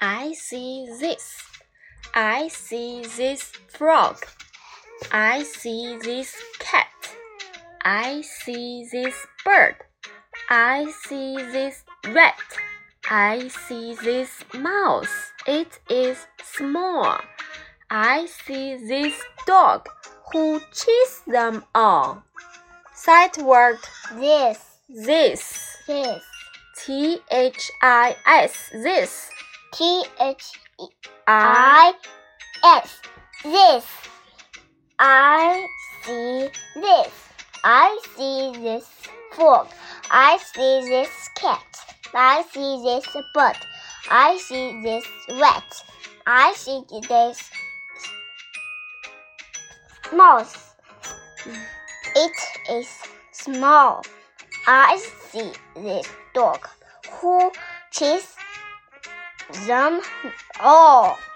I see this. I see this frog. I see this cat. I see this bird. I see this rat. I see this mouse. It is small. I see this dog who chase them all. Sight word this, this. this, T H I S this. T H I S, this. I see this. I see this fork. I see this cat. I see this bird. I see this rat. I see this mouse. It is small. I see this dog who chases them all. Oh.